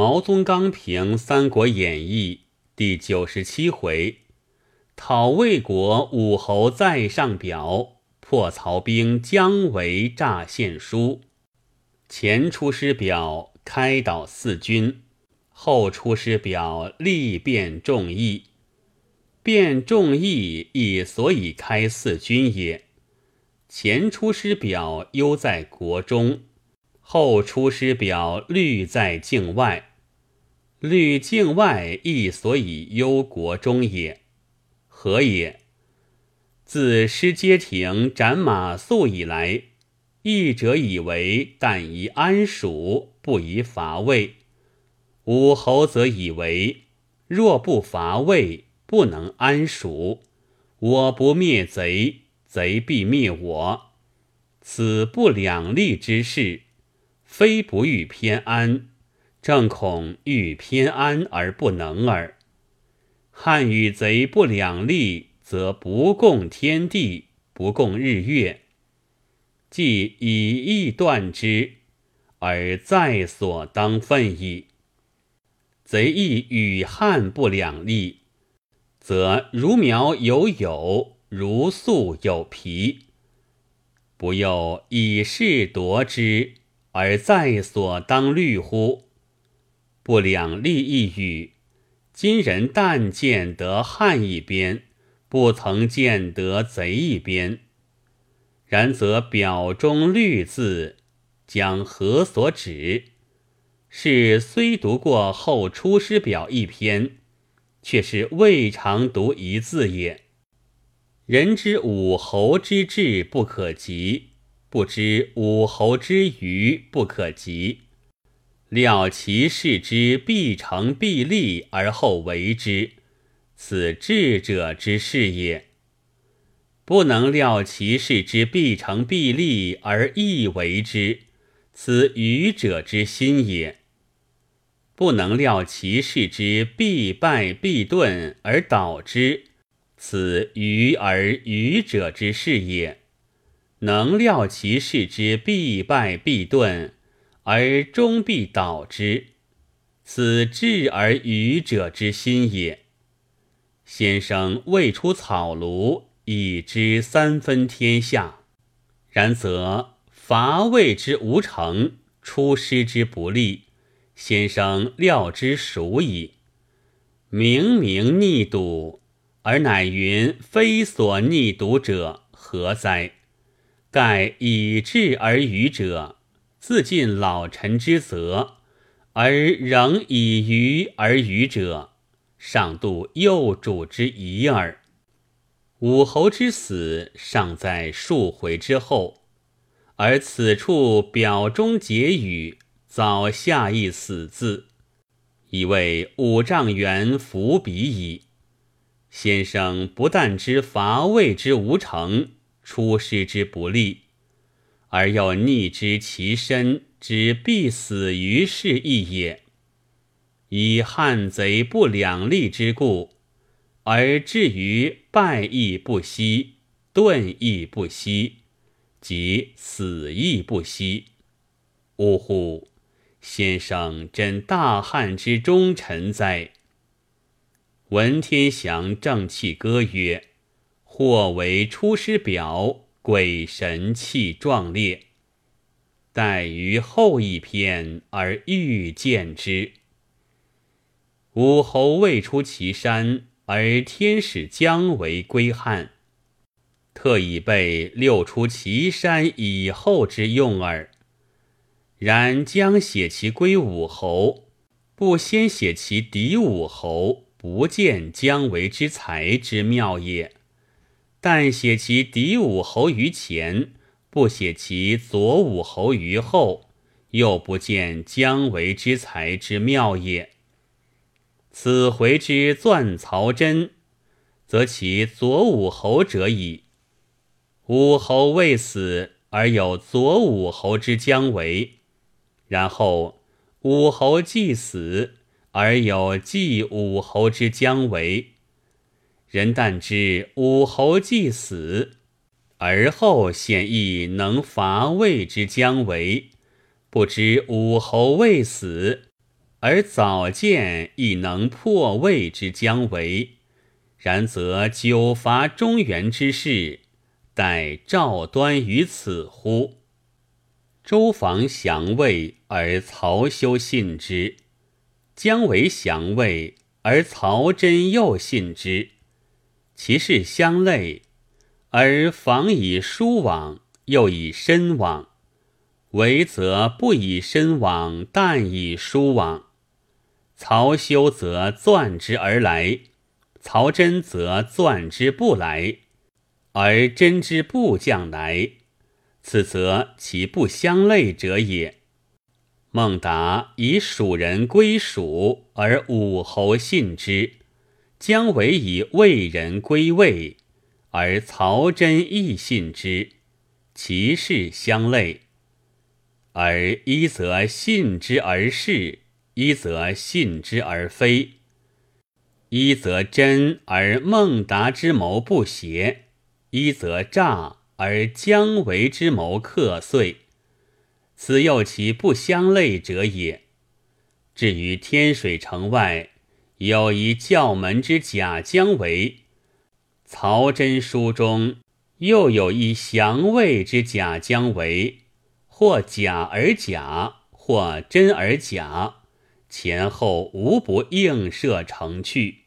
毛宗刚评《三国演义》第九十七回：讨魏国武侯在上表，破曹兵将围诈献书。前出师表开导四军，后出师表力辩众议。辩众议亦所以开四军也。前出师表忧在国中。后出师表虑在境外，虑境外亦所以忧国中也。何也？自失街亭斩马谡以来，义者以为但宜安蜀，不宜伐魏；武侯则以为若不伐魏，不能安蜀，我不灭贼，贼必灭我，此不两立之事。非不欲偏安，正恐欲偏安而不能耳。汉与贼不两立，则不共天地，不共日月。既以义断之，而在所当分矣。贼亦与汉不两立，则如苗有友，如粟有皮，不又以势夺之。而在所当虑乎？不两立一语。今人但见得汉一边，不曾见得贼一边。然则表中虑字将何所指？是虽读过后《出师表》一篇，却是未尝读一字也。人之武侯之志不可及。不知武侯之愚不可及，料其事之必成必立而后为之，此智者之事也。不能料其事之必成必立而亦为之，此愚者之心也。不能料其事之必败必顿而导之，此愚而愚者之事也。能料其事之必败必顿，而终必倒之，此智而愚者之心也。先生未出草庐，已知三分天下；然则伐魏之无成，出师之不利，先生料之熟矣。明明逆笃，而乃云非所逆笃者，何哉？盖以智而愚者，自尽老臣之责；而仍以愚而愚者，尚度幼主之疑耳。武侯之死尚在数回之后，而此处表中结语，早下一死字，以为五丈原伏笔矣。先生不但知伐魏之无成。出师之不利，而又逆之其身之必死于是义也。以汉贼不两立之故，而至于败亦不息，顿亦不息，即死亦不息。呜呼！先生真大汉之忠臣哉！文天祥正气歌曰。或为出师表，鬼神气壮烈。待于后一篇而欲见之。武侯未出祁山，而天使将为归汉，特以备六出祁山以后之用耳。然将写其归武侯，不先写其敌武侯，不见姜维之才之妙也。但写其敌武侯于前，不写其左武侯于后，又不见姜维之才之妙也。此回之钻曹真，则其左武侯者矣。武侯未死而有左武侯之姜维，然后武侯既死而有继武侯之姜维。人但知武侯既死，而后显亦能伐魏之姜维；不知武侯未死，而早见亦能破魏之将为，然则久伐中原之事，待赵端于此乎？周防降魏，而曹休信之；姜维降魏，而曹真又信之。其事相类，而防以疏往，又以深往；为则不以深往，但以疏往。曹休则钻之而来，曹真则钻之不来，而真之不将来。此则其不相类者也。孟达以蜀人归蜀，而武侯信之；姜维以魏人归魏，而曹真亦信之。其事相类，而一则信之而是，一则信之而非；一则真而孟达之谋不协，一则诈。而姜维之谋克遂，此又其不相类者也。至于天水城外有一教门之假姜维，曹真书中又有一降魏之假姜维，或假而假，或真而假，前后无不映射成趣。